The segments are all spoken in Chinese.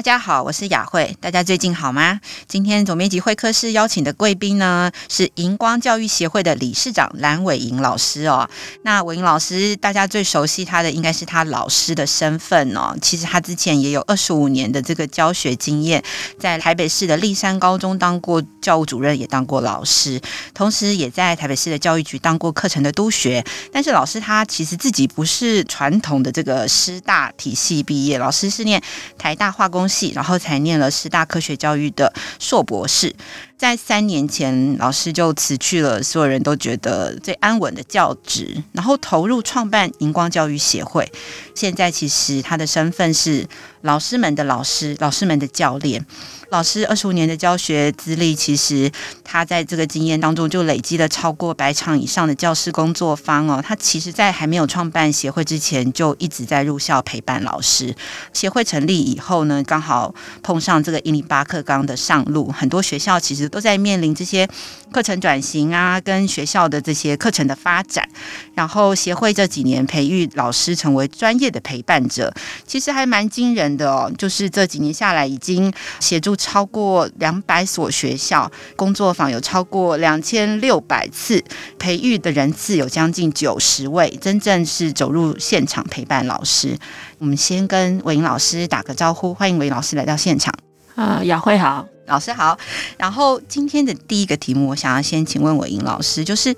大家好，我是雅慧。大家最近好吗？今天总编辑会客室邀请的贵宾呢，是荧光教育协会的理事长蓝伟莹老师哦。那伟莹老师，大家最熟悉他的应该是他老师的身份哦。其实他之前也有二十五年的这个教学经验，在台北市的立山高中当过教务主任，也当过老师，同时也在台北市的教育局当过课程的督学。但是老师他其实自己不是传统的这个师大体系毕业，老师是念台大化工然后才念了师大科学教育的硕博士。在三年前，老师就辞去了所有人都觉得最安稳的教职，然后投入创办荧光教育协会。现在其实他的身份是老师们的老师，老师们的教练。老师二十五年的教学资历，其实他在这个经验当中就累积了超过百场以上的教师工作坊哦。他其实，在还没有创办协会之前，就一直在入校陪伴老师。协会成立以后呢，刚好碰上这个一零八课纲的上路，很多学校其实都在面临这些课程转型啊，跟学校的这些课程的发展。然后协会这几年培育老师成为专业的陪伴者，其实还蛮惊人的哦。就是这几年下来，已经协助。超过两百所学校工作坊有超过两千六百次，培育的人次有将近九十位，真正是走入现场陪伴老师。我们先跟伟莹老师打个招呼，欢迎伟英老师来到现场。啊，雅慧好，老师好。然后今天的第一个题目，我想要先请问我尹老师，就是。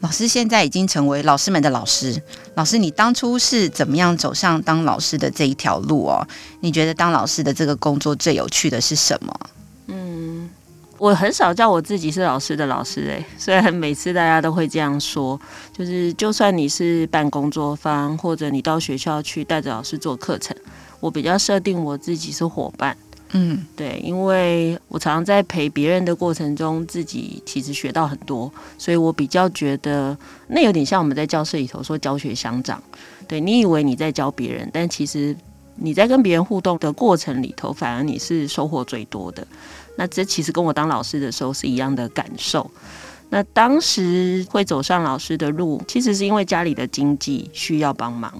老师现在已经成为老师们的老师。老师，你当初是怎么样走上当老师的这一条路哦？你觉得当老师的这个工作最有趣的是什么？嗯，我很少叫我自己是老师的老师诶，虽然每次大家都会这样说，就是就算你是办工作坊，或者你到学校去带着老师做课程，我比较设定我自己是伙伴。嗯，对，因为我常常在陪别人的过程中，自己其实学到很多，所以我比较觉得那有点像我们在教室里头说教学相长。对，你以为你在教别人，但其实你在跟别人互动的过程里头，反而你是收获最多的。那这其实跟我当老师的时候是一样的感受。那当时会走上老师的路，其实是因为家里的经济需要帮忙。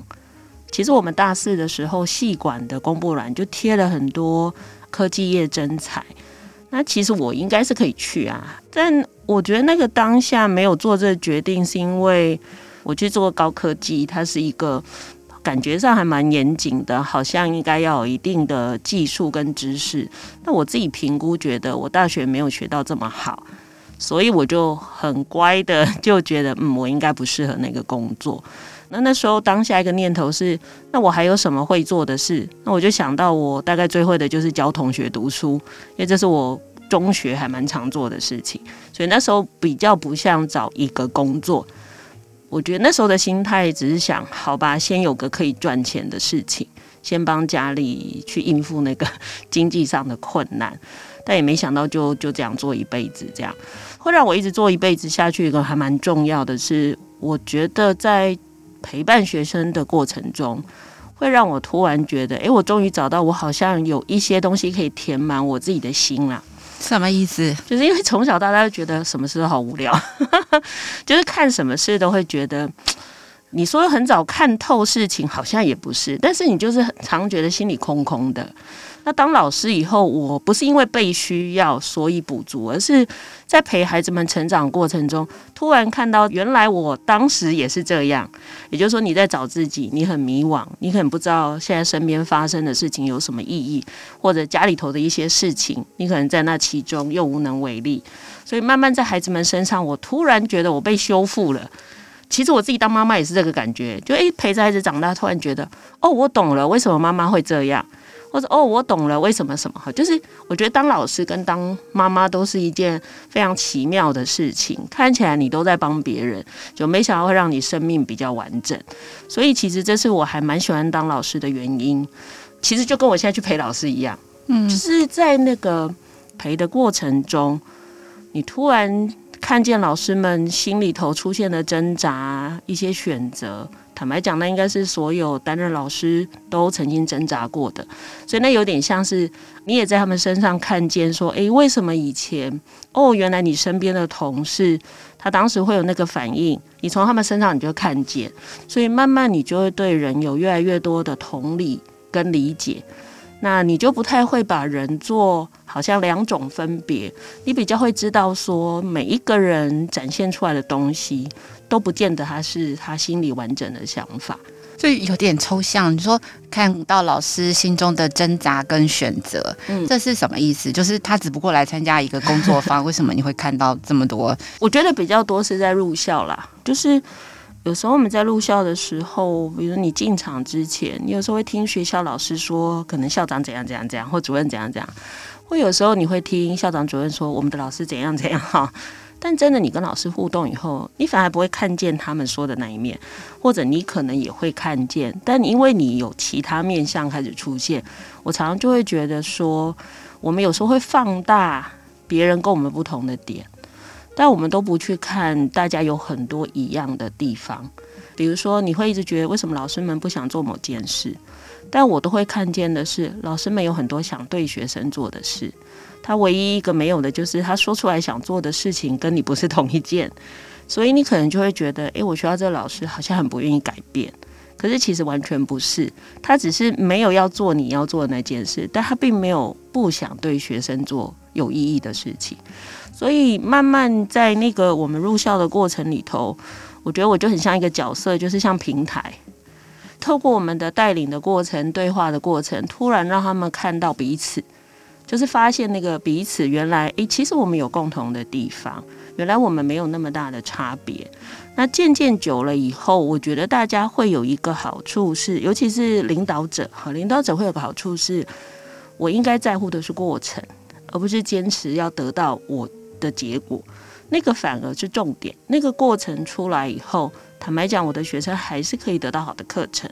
其实我们大四的时候，系馆的公布栏就贴了很多。科技业征才，那其实我应该是可以去啊，但我觉得那个当下没有做这个决定，是因为我去做高科技，它是一个感觉上还蛮严谨的，好像应该要有一定的技术跟知识。那我自己评估觉得我大学没有学到这么好，所以我就很乖的就觉得，嗯，我应该不适合那个工作。那那时候当下一个念头是，那我还有什么会做的事？那我就想到我大概最会的就是教同学读书，因为这是我中学还蛮常做的事情，所以那时候比较不像找一个工作。我觉得那时候的心态只是想，好吧，先有个可以赚钱的事情，先帮家里去应付那个 经济上的困难，但也没想到就就这样做一辈子，这样会让我一直做一辈子下去。一个还蛮重要的是，我觉得在陪伴学生的过程中，会让我突然觉得，哎，我终于找到我好像有一些东西可以填满我自己的心了。什么意思？就是因为从小到大就觉得什么事都好无聊，就是看什么事都会觉得，你说很早看透事情好像也不是，但是你就是常觉得心里空空的。那当老师以后，我不是因为被需要所以补足，而是在陪孩子们成长过程中，突然看到原来我当时也是这样。也就是说，你在找自己，你很迷惘，你可能不知道现在身边发生的事情有什么意义，或者家里头的一些事情，你可能在那其中又无能为力。所以慢慢在孩子们身上，我突然觉得我被修复了。其实我自己当妈妈也是这个感觉，就诶，陪着孩子长大，突然觉得哦，我懂了，为什么妈妈会这样。或者哦，我懂了，为什么什么好？就是我觉得当老师跟当妈妈都是一件非常奇妙的事情。看起来你都在帮别人，就没想到会让你生命比较完整。所以其实这是我还蛮喜欢当老师的原因。其实就跟我现在去陪老师一样，嗯，就是在那个陪的过程中，你突然看见老师们心里头出现的挣扎，一些选择。坦白讲，那应该是所有担任老师都曾经挣扎过的，所以那有点像是你也在他们身上看见说，诶，为什么以前哦，原来你身边的同事他当时会有那个反应，你从他们身上你就看见，所以慢慢你就会对人有越来越多的同理跟理解，那你就不太会把人做好像两种分别，你比较会知道说每一个人展现出来的东西。都不见得他是他心里完整的想法，所以有点抽象。你说看到老师心中的挣扎跟选择，嗯，这是什么意思？就是他只不过来参加一个工作坊，为什么你会看到这么多？我觉得比较多是在入校啦，就是有时候我们在入校的时候，比如你进场之前，你有时候会听学校老师说，可能校长怎样怎样怎样，或主任怎样怎样，或有时候你会听校长主任说，我们的老师怎样怎样哈。但真的，你跟老师互动以后，你反而不会看见他们说的那一面，或者你可能也会看见，但因为你有其他面向开始出现，我常常就会觉得说，我们有时候会放大别人跟我们不同的点，但我们都不去看大家有很多一样的地方。比如说，你会一直觉得为什么老师们不想做某件事，但我都会看见的是，老师们有很多想对学生做的事。他唯一一个没有的，就是他说出来想做的事情跟你不是同一件，所以你可能就会觉得，诶，我学校这个老师好像很不愿意改变，可是其实完全不是，他只是没有要做你要做的那件事，但他并没有不想对学生做有意义的事情，所以慢慢在那个我们入校的过程里头，我觉得我就很像一个角色，就是像平台，透过我们的带领的过程、对话的过程，突然让他们看到彼此。就是发现那个彼此原来，诶，其实我们有共同的地方，原来我们没有那么大的差别。那渐渐久了以后，我觉得大家会有一个好处是，尤其是领导者，哈，领导者会有个好处是，我应该在乎的是过程，而不是坚持要得到我的结果，那个反而是重点。那个过程出来以后，坦白讲，我的学生还是可以得到好的课程，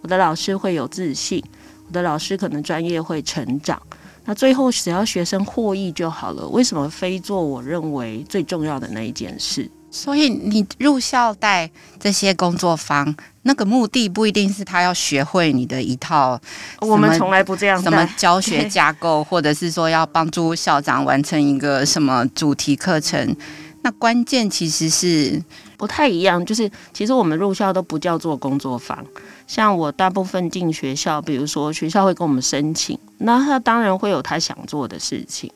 我的老师会有自信，我的老师可能专业会成长。那最后只要学生获益就好了，为什么非做我认为最重要的那一件事？所以你入校带这些工作坊，那个目的不一定是他要学会你的一套，我们从来不这样，什么 教学架构，或者是说要帮助校长完成一个什么主题课程。那关键其实是不太一样，就是其实我们入校都不叫做工作坊。像我大部分进学校，比如说学校会跟我们申请，那他当然会有他想做的事情。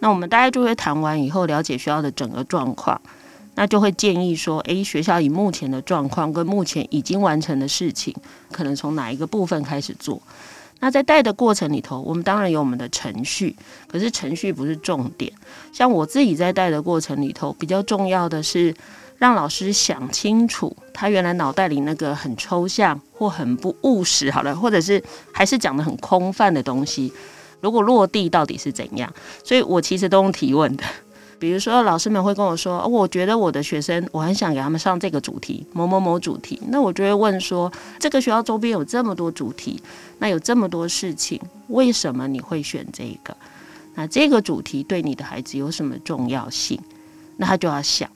那我们大家就会谈完以后，了解学校的整个状况，那就会建议说，诶，学校以目前的状况跟目前已经完成的事情，可能从哪一个部分开始做。那在带的过程里头，我们当然有我们的程序，可是程序不是重点。像我自己在带的过程里头，比较重要的是让老师想清楚，他原来脑袋里那个很抽象或很不务实，好了，或者是还是讲得很空泛的东西，如果落地到底是怎样？所以我其实都用提问的。比如说，老师们会跟我说，我觉得我的学生，我很想给他们上这个主题，某某某主题。那我就会问说，这个学校周边有这么多主题，那有这么多事情，为什么你会选这个？那这个主题对你的孩子有什么重要性？那他就要想，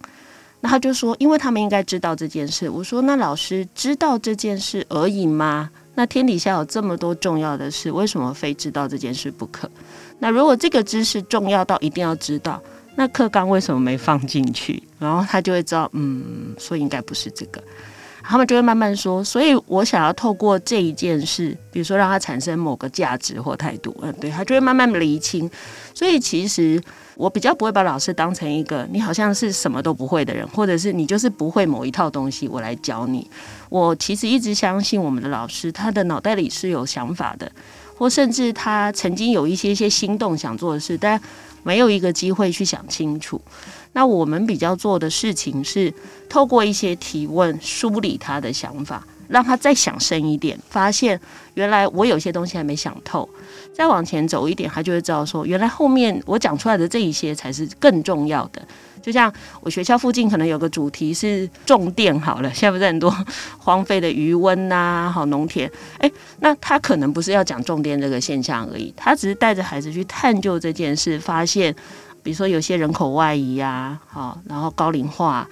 那他就说，因为他们应该知道这件事。我说，那老师知道这件事而已吗？那天底下有这么多重要的事，为什么非知道这件事不可？那如果这个知识重要到一定要知道，那课纲为什么没放进去？然后他就会知道，嗯，所以应该不是这个。他们就会慢慢说，所以我想要透过这一件事，比如说让他产生某个价值或态度，嗯，对，他就会慢慢厘清。所以其实我比较不会把老师当成一个你好像是什么都不会的人，或者是你就是不会某一套东西，我来教你。我其实一直相信我们的老师，他的脑袋里是有想法的，或甚至他曾经有一些些心动想做的事，但没有一个机会去想清楚。那我们比较做的事情是透过一些提问梳理他的想法，让他再想深一点，发现原来我有些东西还没想透。再往前走一点，他就会知道说，原来后面我讲出来的这一些才是更重要的。就像我学校附近可能有个主题是种电，好了，现在不是很多荒废的余温呐，好农田，诶，那他可能不是要讲种电这个现象而已，他只是带着孩子去探究这件事，发现。比如说有些人口外移呀，好，然后高龄化，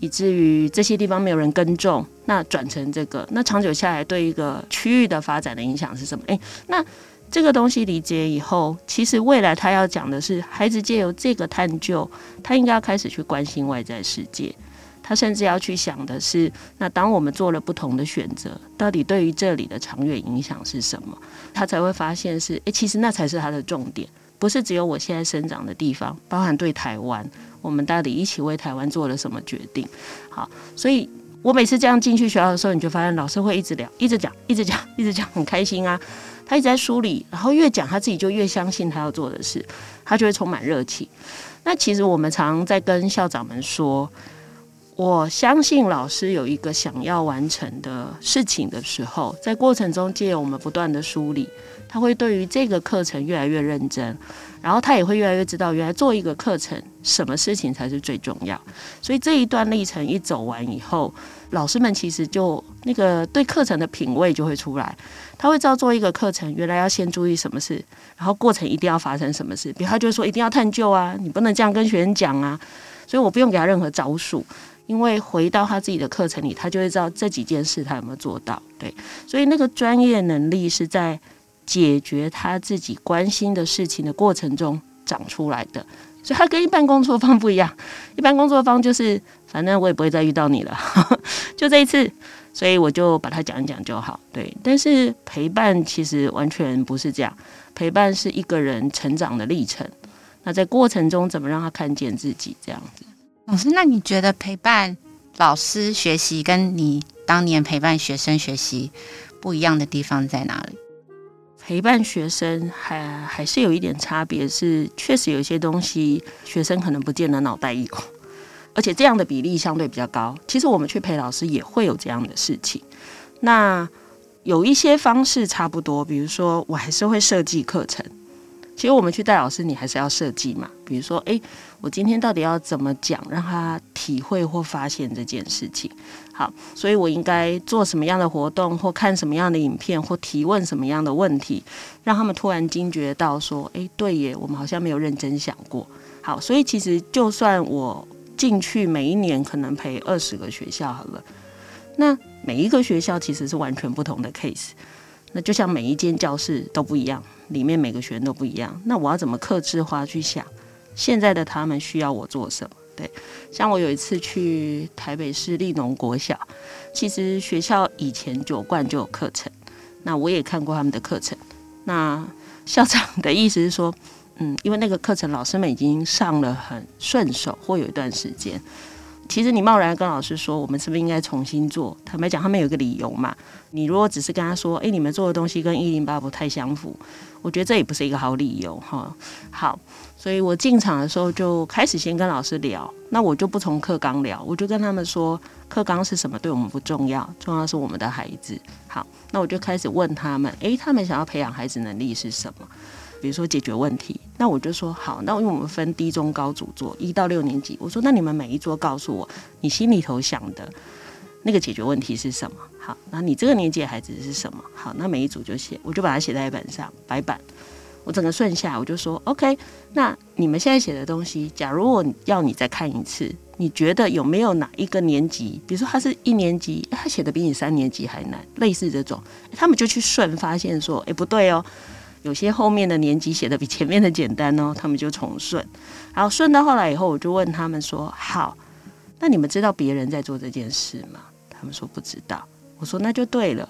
以至于这些地方没有人耕种，那转成这个，那长久下来对一个区域的发展的影响是什么？诶，那这个东西理解以后，其实未来他要讲的是，孩子借由这个探究，他应该要开始去关心外在世界。他甚至要去想的是，那当我们做了不同的选择，到底对于这里的长远影响是什么？他才会发现是，诶，其实那才是他的重点，不是只有我现在生长的地方，包含对台湾，我们到底一起为台湾做了什么决定？好，所以我每次这样进去学校的时候，你就发现老师会一直聊，一直讲，一直讲，一直讲，很开心啊。他一直在梳理，然后越讲他自己就越相信他要做的事，他就会充满热情。那其实我们常在跟校长们说。我相信老师有一个想要完成的事情的时候，在过程中借由我们不断的梳理，他会对于这个课程越来越认真，然后他也会越来越知道，原来做一个课程，什么事情才是最重要。所以这一段历程一走完以后，老师们其实就那个对课程的品味就会出来，他会知道做一个课程，原来要先注意什么事，然后过程一定要发生什么事。比如他就说一定要探究啊，你不能这样跟学生讲啊，所以我不用给他任何招数。因为回到他自己的课程里，他就会知道这几件事他有没有做到。对，所以那个专业能力是在解决他自己关心的事情的过程中长出来的。所以他跟一般工作方不一样，一般工作方就是反正我也不会再遇到你了，就这一次，所以我就把它讲一讲就好。对，但是陪伴其实完全不是这样，陪伴是一个人成长的历程。那在过程中怎么让他看见自己这样子？老师，那你觉得陪伴老师学习跟你当年陪伴学生学习不一样的地方在哪里？陪伴学生还还是有一点差别，是确实有一些东西学生可能不见得脑袋有，而且这样的比例相对比较高。其实我们去陪老师也会有这样的事情。那有一些方式差不多，比如说我还是会设计课程。其实我们去带老师，你还是要设计嘛。比如说，诶，我今天到底要怎么讲，让他体会或发现这件事情？好，所以我应该做什么样的活动，或看什么样的影片，或提问什么样的问题，让他们突然惊觉到说，诶，对耶，我们好像没有认真想过。好，所以其实就算我进去每一年可能陪二十个学校好了，那每一个学校其实是完全不同的 case。那就像每一间教室都不一样，里面每个学生都不一样。那我要怎么克制化去想？现在的他们需要我做什么？对，像我有一次去台北市立农国小，其实学校以前九冠就有课程，那我也看过他们的课程。那校长的意思是说，嗯，因为那个课程老师们已经上了很顺手，或有一段时间。其实你贸然跟老师说，我们是不是应该重新做？坦白讲，他们有个理由嘛。你如果只是跟他说，诶，你们做的东西跟一零八不太相符，我觉得这也不是一个好理由哈。好，所以我进场的时候就开始先跟老师聊，那我就不从课纲聊，我就跟他们说，课纲是什么对我们不重要，重要是我们的孩子。好，那我就开始问他们，诶，他们想要培养孩子能力是什么？比如说解决问题，那我就说好，那因为我们分低中高组做，一到六年级，我说那你们每一桌告诉我，你心里头想的那个解决问题是什么？好，那你这个年纪的孩子是什么？好，那每一组就写，我就把它写在板上，白板，我整个顺下，我就说 OK，那你们现在写的东西，假如我要你再看一次，你觉得有没有哪一个年级，比如说他是一年级，他写的比你三年级还难，类似这种，他们就去顺，发现说，哎，不对哦。有些后面的年级写的比前面的简单哦，他们就重顺，然后顺到后来以后，我就问他们说：“好，那你们知道别人在做这件事吗？”他们说不知道。我说那就对了，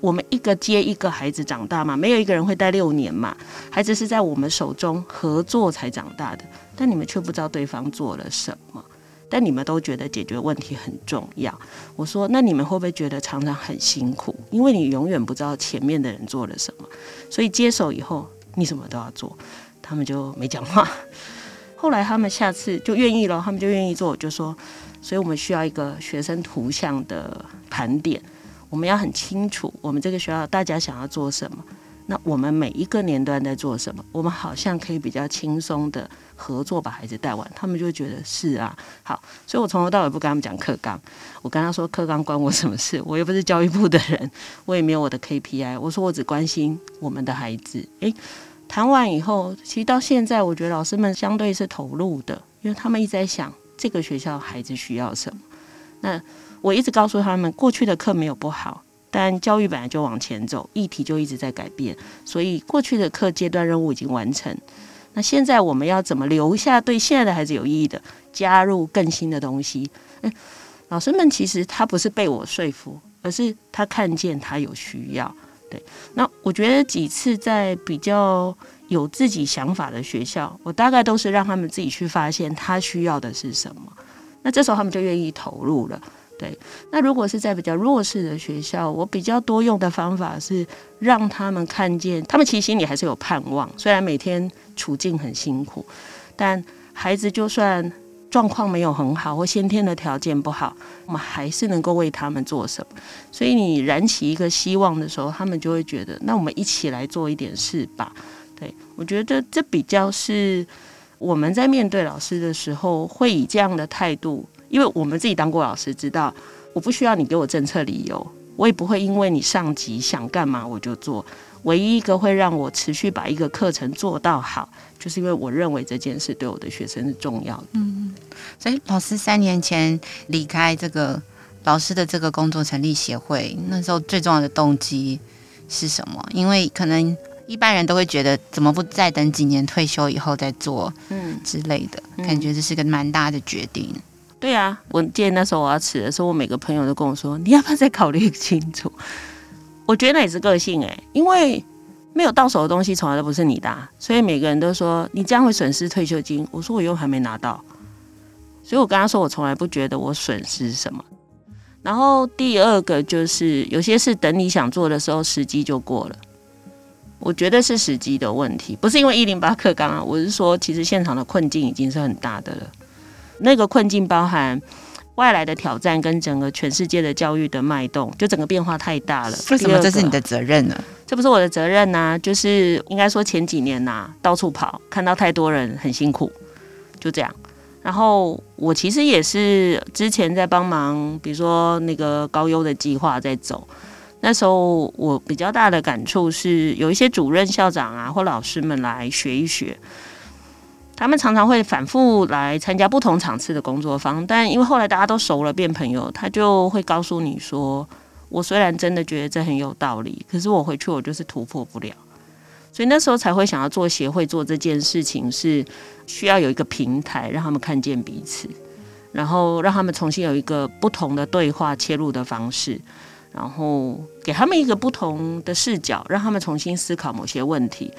我们一个接一个孩子长大嘛，没有一个人会带六年嘛，孩子是在我们手中合作才长大的，但你们却不知道对方做了什么。但你们都觉得解决问题很重要。我说，那你们会不会觉得常常很辛苦？因为你永远不知道前面的人做了什么，所以接手以后你什么都要做。他们就没讲话。后来他们下次就愿意了，他们就愿意做。我就说，所以我们需要一个学生图像的盘点，我们要很清楚我们这个学校大家想要做什么。那我们每一个年段在做什么？我们好像可以比较轻松的合作把孩子带完，他们就觉得是啊，好，所以我从头到尾不跟他们讲课纲，我跟他说课纲关我什么事？我又不是教育部的人，我也没有我的 KPI，我说我只关心我们的孩子。诶，谈完以后，其实到现在，我觉得老师们相对是投入的，因为他们一直在想这个学校孩子需要什么。那我一直告诉他们，过去的课没有不好，但教育本来就往前走，议题就一直在改变，所以过去的课阶段任务已经完成。那现在我们要怎么留下对现在的孩子有意义的，加入更新的东西？诶，老师们其实他不是被我说服，而是他看见他有需要。对，那我觉得几次在比较有自己想法的学校，我大概都是让他们自己去发现他需要的是什么。那这时候他们就愿意投入了。对，那如果是在比较弱势的学校，我比较多用的方法是让他们看见，他们其实心里还是有盼望。虽然每天处境很辛苦，但孩子就算状况没有很好或先天的条件不好，我们还是能够为他们做什么。所以你燃起一个希望的时候，他们就会觉得，那我们一起来做一点事吧。对，我觉得这比较是我们在面对老师的时候会以这样的态度。因为我们自己当过老师，知道我不需要你给我政策理由，我也不会因为你上级想干嘛我就做。唯一一个会让我持续把一个课程做到好，就是因为我认为这件事对我的学生是重要的。嗯，所以老师三年前离开这个老师的这个工作，成立协会，那时候最重要的动机是什么？因为可能一般人都会觉得，怎么不再等几年退休以后再做，嗯之类的，嗯、感觉这是个蛮大的决定。对啊，我记得那时候我要辞的时候，我每个朋友都跟我说：“你要不要再考虑清楚？”我觉得那也是个性哎，因为没有到手的东西从来都不是你的，所以每个人都说你这样会损失退休金。我说我又还没拿到，所以我跟他说我从来不觉得我损失什么。然后第二个就是有些事等你想做的时候，时机就过了。我觉得是时机的问题，不是因为一零八课纲啊，我是说其实现场的困境已经是很大的了。那个困境包含外来的挑战跟整个全世界的教育的脉动，就整个变化太大了。为什么这是你的责任呢？这不是我的责任呐、啊，就是应该说前几年呐、啊，到处跑，看到太多人很辛苦，就这样。然后我其实也是之前在帮忙，比如说那个高优的计划在走，那时候我比较大的感触是，有一些主任、校长啊或老师们来学一学。他们常常会反复来参加不同场次的工作坊，但因为后来大家都熟了，变朋友，他就会告诉你说：“我虽然真的觉得这很有道理，可是我回去我就是突破不了。”所以那时候才会想要做协会做这件事情，是需要有一个平台让他们看见彼此，然后让他们重新有一个不同的对话切入的方式，然后给他们一个不同的视角，让他们重新思考某些问题。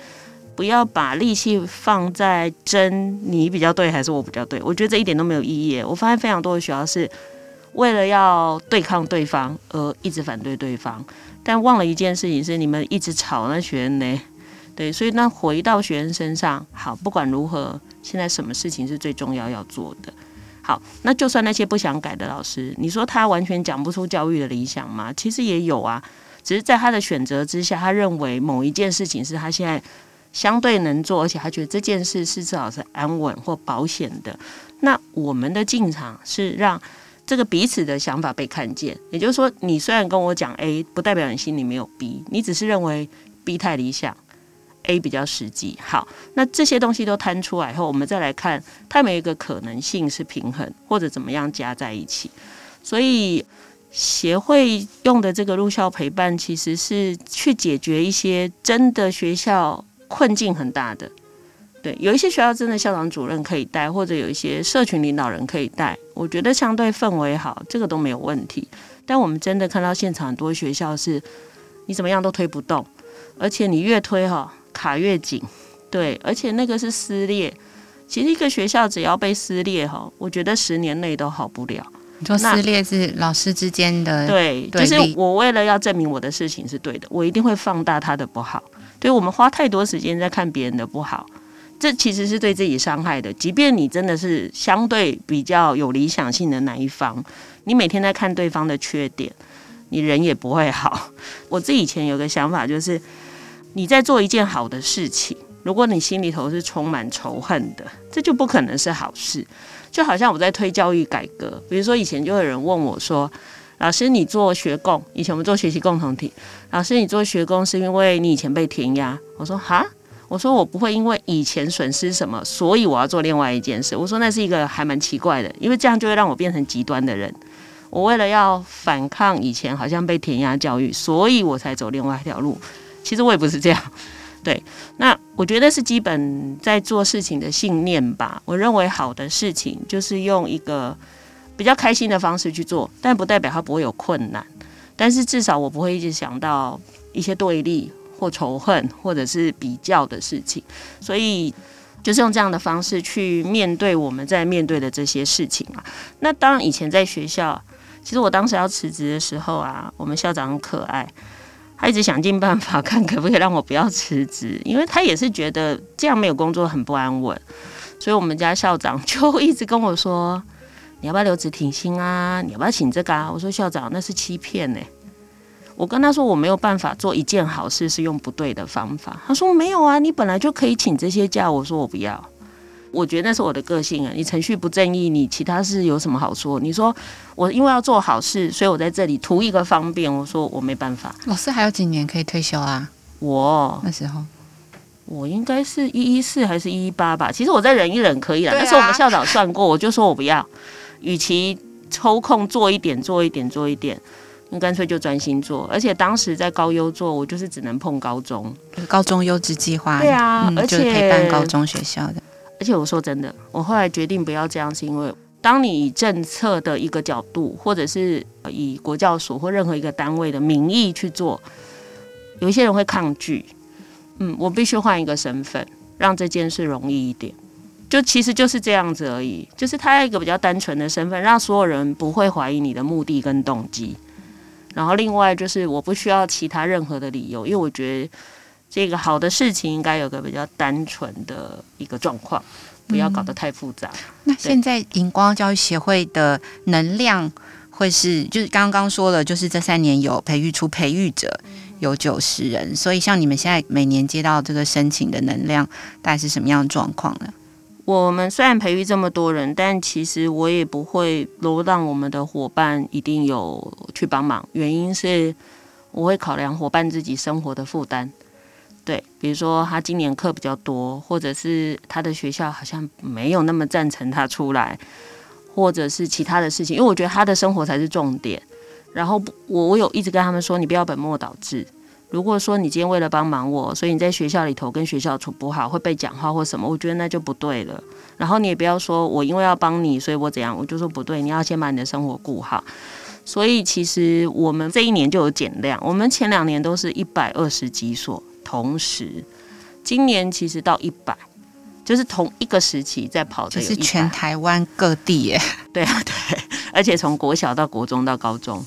不要把力气放在争你比较对还是我比较对，我觉得这一点都没有意义。我发现非常多的学校是为了要对抗对方而一直反对对方，但忘了一件事情是你们一直吵那学生呢。对，所以那回到学生身上，好，不管如何，现在什么事情是最重要要做的？好，那就算那些不想改的老师，你说他完全讲不出教育的理想吗？其实也有啊，只是在他的选择之下，他认为某一件事情是他现在。相对能做，而且他觉得这件事是至少是安稳或保险的。那我们的进场是让这个彼此的想法被看见。也就是说，你虽然跟我讲 A，不代表你心里没有 B，你只是认为 B 太理想，A 比较实际。好，那这些东西都摊出来后，我们再来看，它没有一个可能性是平衡或者怎么样加在一起。所以协会用的这个入校陪伴，其实是去解决一些真的学校。困境很大的，对，有一些学校真的校长主任可以带，或者有一些社群领导人可以带，我觉得相对氛围好，这个都没有问题。但我们真的看到现场很多学校是，你怎么样都推不动，而且你越推哈卡越紧，对，而且那个是撕裂。其实一个学校只要被撕裂哈，我觉得十年内都好不了。你说撕裂是老师之间的对，就是我为了要证明我的事情是对的，我一定会放大他的不好。对，我们花太多时间在看别人的不好，这其实是对自己伤害的。即便你真的是相对比较有理想性的那一方，你每天在看对方的缺点，你人也不会好。我自己以前有个想法，就是你在做一件好的事情，如果你心里头是充满仇恨的，这就不可能是好事。就好像我在推教育改革，比如说以前就有人问我说，老师，你做学共，以前我们做学习共同体。老师，你做学共是因为你以前被填鸭？我说哈，我说我不会因为以前损失什么，所以我要做另外一件事。我说那是一个还蛮奇怪的，因为这样就会让我变成极端的人。我为了要反抗以前好像被填鸭教育，所以我才走另外一条路。其实我也不是这样。对，那我觉得是基本在做事情的信念吧。我认为好的事情就是用一个比较开心的方式去做，但不代表它不会有困难。但是至少我不会一直想到一些对立。或仇恨，或者是比较的事情，所以就是用这样的方式去面对我们在面对的这些事情啊。那当然，以前在学校，其实我当时要辞职的时候啊，我们校长很可爱，他一直想尽办法看可不可以让我不要辞职，因为他也是觉得这样没有工作很不安稳，所以我们家校长就一直跟我说：“你要不要留职停薪啊？你要不要请这个啊？”我说：“校长，那是欺骗呢、欸。”我跟他说我没有办法做一件好事是用不对的方法。他说没有啊，你本来就可以请这些假。我说我不要，我觉得那是我的个性啊。你程序不正义，你其他事有什么好说？你说我因为要做好事，所以我在这里图一个方便。我说我没办法。老师还有几年可以退休啊？我那时候我应该是一一四还是一一八吧？其实我再忍一忍可以了。但是我们校长算过，我就说我不要。与其抽空做一点，做一点，做一点。你干脆就专心做，而且当时在高优做，我就是只能碰高中，高中优质计划。对啊，嗯、而且就是陪伴高中学校的。而且我说真的，我后来决定不要这样，是因为当你以政策的一个角度，或者是以国教所或任何一个单位的名义去做，有一些人会抗拒。嗯，我必须换一个身份，让这件事容易一点。就其实就是这样子而已，就是他一个比较单纯的身份，让所有人不会怀疑你的目的跟动机。然后另外就是我不需要其他任何的理由，因为我觉得这个好的事情应该有个比较单纯的一个状况，不要搞得太复杂。嗯、那现在荧光教育协会的能量会是，就是刚刚说了，就是这三年有培育出培育者有九十人，所以像你们现在每年接到这个申请的能量，大概是什么样的状况呢？我们虽然培育这么多人，但其实我也不会罗让我们的伙伴一定有去帮忙。原因是我会考量伙伴自己生活的负担。对，比如说他今年课比较多，或者是他的学校好像没有那么赞成他出来，或者是其他的事情。因为我觉得他的生活才是重点。然后我我有一直跟他们说，你不要本末倒置。如果说你今天为了帮忙我，所以你在学校里头跟学校处不好，会被讲话或什么，我觉得那就不对了。然后你也不要说我因为要帮你，所以我怎样，我就说不对。你要先把你的生活顾好。所以其实我们这一年就有减量，我们前两年都是一百二十几所，同时今年其实到一百，就是同一个时期在跑的，就是全台湾各地耶。对啊，对，而且从国小到国中到高中。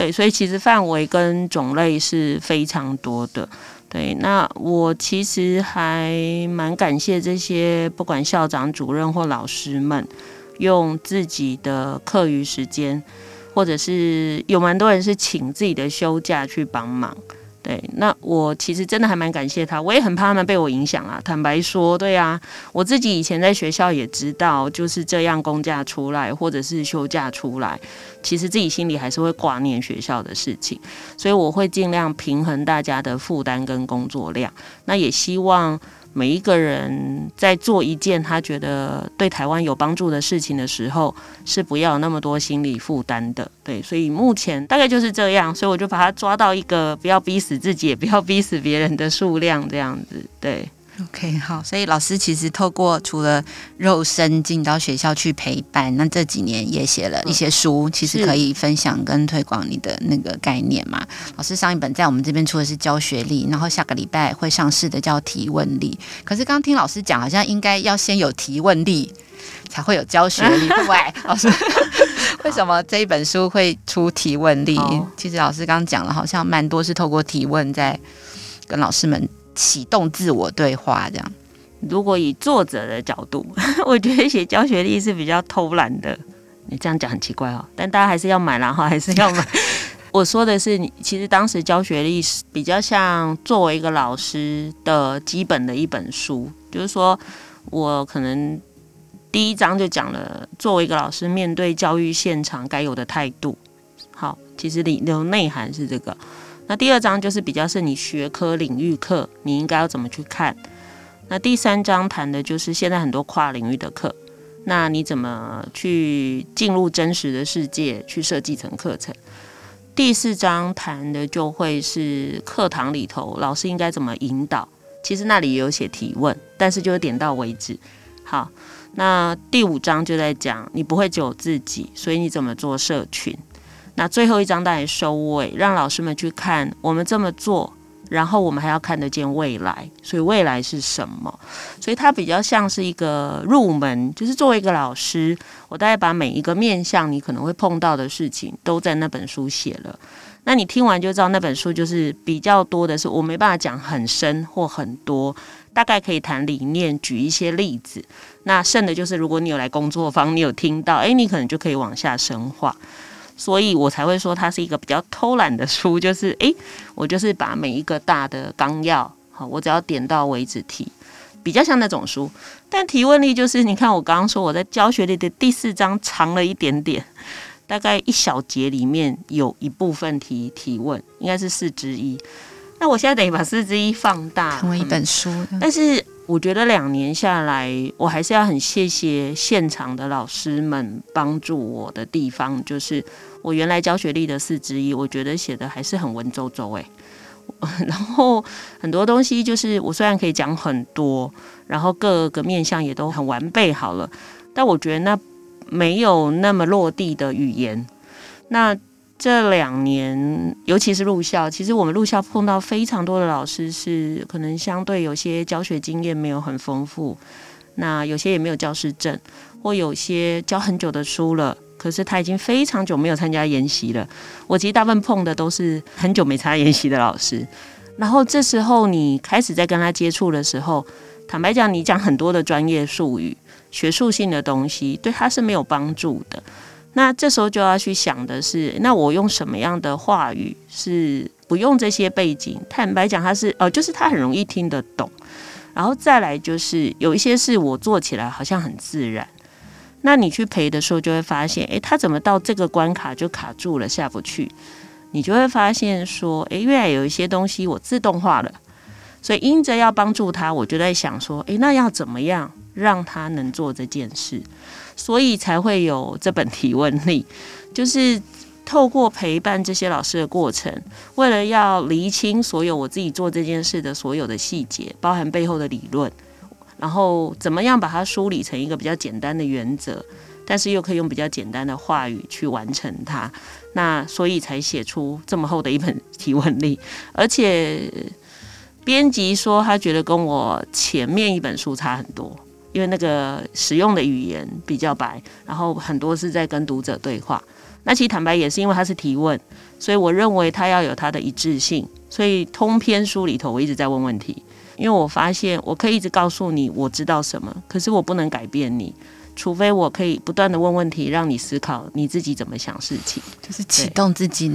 对，所以其实范围跟种类是非常多的。对，那我其实还蛮感谢这些不管校长、主任或老师们，用自己的课余时间，或者是有蛮多人是请自己的休假去帮忙。对，那我其实真的还蛮感谢他，我也很怕他们被我影响啊。坦白说，对啊，我自己以前在学校也知道，就是这样公假出来或者是休假出来，其实自己心里还是会挂念学校的事情，所以我会尽量平衡大家的负担跟工作量。那也希望。每一个人在做一件他觉得对台湾有帮助的事情的时候，是不要有那么多心理负担的。对，所以目前大概就是这样，所以我就把它抓到一个不要逼死自己，也不要逼死别人的数量，这样子。对。OK，好，所以老师其实透过除了肉身进到学校去陪伴，那这几年也写了一些书，嗯、其实可以分享跟推广你的那个概念嘛。老师上一本在我们这边出的是教学力，然后下个礼拜会上市的叫提问力。可是刚刚听老师讲，好像应该要先有提问力，才会有教学力，对不对？老师，为什么这一本书会出提问力？其实老师刚刚讲了，好像蛮多是透过提问在跟老师们。启动自我对话，这样。如果以作者的角度，我觉得写教学历是比较偷懒的。你这样讲很奇怪哦，但大家还是要买，然后还是要买。我说的是，你其实当时教学历是比较像作为一个老师的基本的一本书，就是说我可能第一章就讲了，作为一个老师面对教育现场该有的态度。好，其实里头内涵是这个。那第二章就是比较是你学科领域课，你应该要怎么去看？那第三章谈的就是现在很多跨领域的课，那你怎么去进入真实的世界去设计成课程？第四章谈的就会是课堂里头老师应该怎么引导，其实那里也有写提问，但是就点到为止。好，那第五章就在讲你不会只有自己，所以你怎么做社群？那最后一章带来收尾，让老师们去看我们这么做，然后我们还要看得见未来，所以未来是什么？所以它比较像是一个入门，就是作为一个老师，我大概把每一个面向你可能会碰到的事情都在那本书写了。那你听完就知道那本书就是比较多的是我没办法讲很深或很多，大概可以谈理念，举一些例子。那剩的就是如果你有来工作坊，你有听到，诶，你可能就可以往下深化。所以我才会说它是一个比较偷懒的书，就是 诶，我就是把每一个大的纲要，好，我只要点到为止提，比较像那种书。但提问力就是，你看我刚刚说我在教学里的第四章长了一点点。大概一小节里面有一部分提提问，应该是四之一。那我现在等于把四之一放大，成为一本书。嗯。但是我觉得两年下来，我还是要很谢谢现场的老师们帮助我的地方，就是我原来教学力的四之一，我觉得写的还是很文绉绉哎。然后很多东西就是我虽然可以讲很多，然后各个面向也都很完备好了，但我觉得那。没有那么落地的语言。那这两年，尤其是入校，其实我们入校碰到非常多的老师，是可能相对有些教学经验没有很丰富，那有些也没有教师证，或有些教很久的书了，可是他已经非常久没有参加研习了。我其实大部分碰的都是很久没参加研习的老师。然后这时候你开始在跟他接触的时候，坦白讲，你讲很多的专业术语。学术性的东西对他是没有帮助的。那这时候就要去想的是，那我用什么样的话语是不用这些背景？坦白讲，他是呃，就是他很容易听得懂。然后再来就是有一些事我做起来好像很自然。那你去陪的时候就会发现，诶，他怎么到这个关卡就卡住了，下不去？你就会发现说，诶，原来有一些东西我自动化了。所以因着要帮助他，我就在想说，诶，那要怎么样？让他能做这件事，所以才会有这本提问力，就是透过陪伴这些老师的过程，为了要厘清所有我自己做这件事的所有的细节，包含背后的理论，然后怎么样把它梳理成一个比较简单的原则，但是又可以用比较简单的话语去完成它。那所以才写出这么厚的一本提问力，而且编辑说他觉得跟我前面一本书差很多。因为那个使用的语言比较白，然后很多是在跟读者对话。那其实坦白也是因为他是提问，所以我认为他要有他的一致性。所以通篇书里头我一直在问问题，因为我发现我可以一直告诉你我知道什么，可是我不能改变你，除非我可以不断的问问题，让你思考你自己怎么想事情，就是启动自己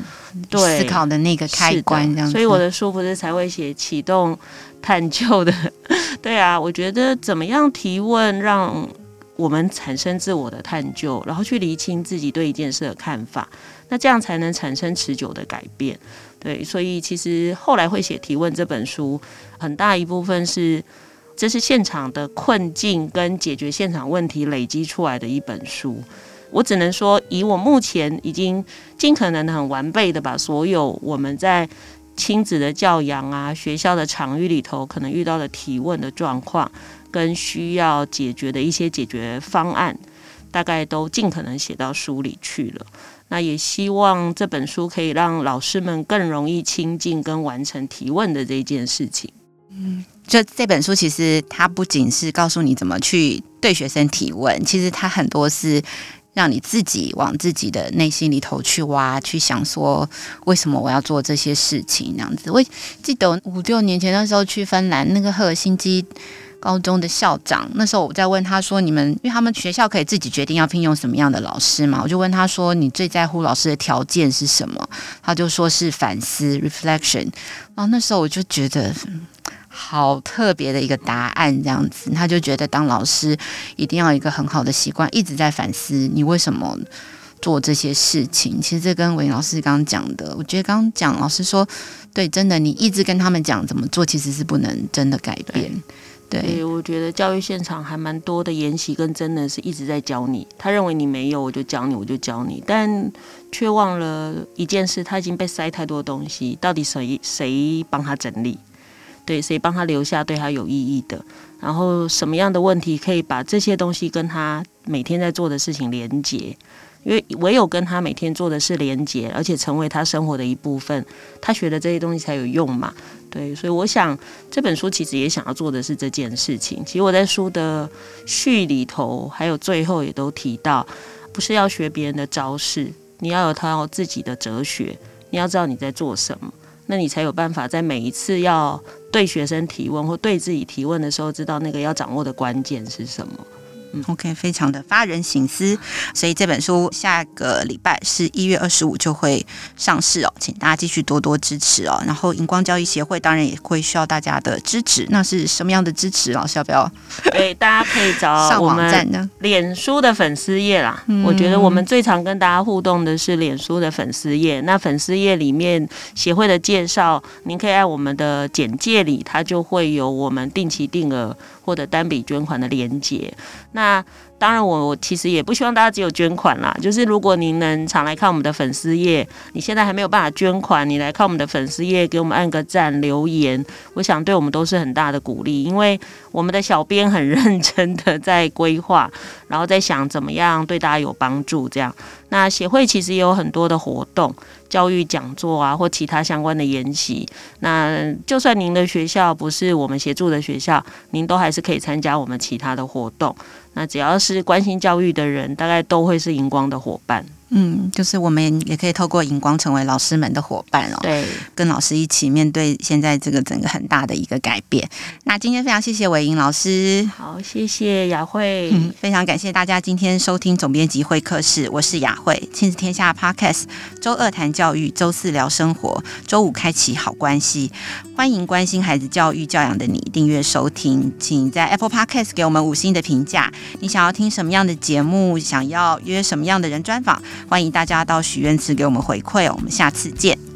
对思考的那个开关这样。所以我的书不是才会写启动探究的。对啊，我觉得怎么样提问，让我们产生自我的探究，然后去厘清自己对一件事的看法，那这样才能产生持久的改变。对，所以其实后来会写提问这本书，很大一部分是这是现场的困境跟解决现场问题累积出来的一本书。我只能说，以我目前已经尽可能很完备的把所有我们在。亲子的教养啊，学校的场域里头可能遇到的提问的状况，跟需要解决的一些解决方案，大概都尽可能写到书里去了。那也希望这本书可以让老师们更容易亲近跟完成提问的这件事情。嗯，就这本书其实它不仅是告诉你怎么去对学生提问，其实它很多是。让你自己往自己的内心里头去挖，去想说为什么我要做这些事情？那样子，我记得五六年前那时候去芬兰，那个赫尔辛基高中的校长，那时候我在问他说：“你们因为他们学校可以自己决定要聘用什么样的老师嘛？”我就问他说：“你最在乎老师的条件是什么？”他就说是反思 （reflection）。然后那时候我就觉得。好特别的一个答案，这样子，他就觉得当老师一定要一个很好的习惯，一直在反思你为什么做这些事情。其实这跟韦老师刚刚讲的，我觉得刚刚讲老师说，对，真的，你一直跟他们讲怎么做，其实是不能真的改变。对，我觉得教育现场还蛮多的研习跟真的是一直在教你。他认为你没有，我就教你，我就教你，但却忘了一件事，他已经被塞太多东西，到底谁谁帮他整理？对，谁帮他留下对他有意义的？然后什么样的问题可以把这些东西跟他每天在做的事情连接？因为唯有跟他每天做的是连接，而且成为他生活的一部分，他学的这些东西才有用嘛。对，所以我想这本书其实也想要做的是这件事情。其实我在书的序里头，还有最后也都提到，不是要学别人的招式，你要有他自己的哲学，你要知道你在做什么，那你才有办法在每一次要对学生提问或对自己提问的时候，知道那个要掌握的关键是什么。OK，非常的发人省思，所以这本书下个礼拜是一月二十五就会上市哦，请大家继续多多支持哦。然后荧光交易协会当然也会需要大家的支持，那是什么样的支持？老师要不要？对，大家可以找上网站呢，脸书的粉丝页啦。嗯、我觉得我们最常跟大家互动的是脸书的粉丝页，那粉丝页里面协会的介绍，您可以按我们的简介里，它就会有我们定期定额或者单笔捐款的连接。那当然，我我其实也不希望大家只有捐款啦。就是如果您能常来看我们的粉丝页，你现在还没有办法捐款，你来看我们的粉丝页，给我们按个赞、留言，我想对我们都是很大的鼓励。因为我们的小编很认真的在规划，然后在想怎么样对大家有帮助。这样，那协会其实也有很多的活动。教育讲座啊，或其他相关的研习，那就算您的学校不是我们协助的学校，您都还是可以参加我们其他的活动。那只要是关心教育的人，大概都会是荧光的伙伴。嗯，就是我们也可以透过荧光成为老师们的伙伴哦。对，跟老师一起面对现在这个整个很大的一个改变。那今天非常谢谢韦莹老师，好，谢谢雅慧，嗯，非常感谢大家今天收听总编辑会客室，我是雅慧，亲子天下 Podcast，周二谈教育，周四聊生活，周五开启好关系。欢迎关心孩子教育教养的你订阅收听，请在 Apple Podcast 给我们五星的评价。你想要听什么样的节目？想要约什么样的人专访？欢迎大家到许愿池给我们回馈哦。我们下次见。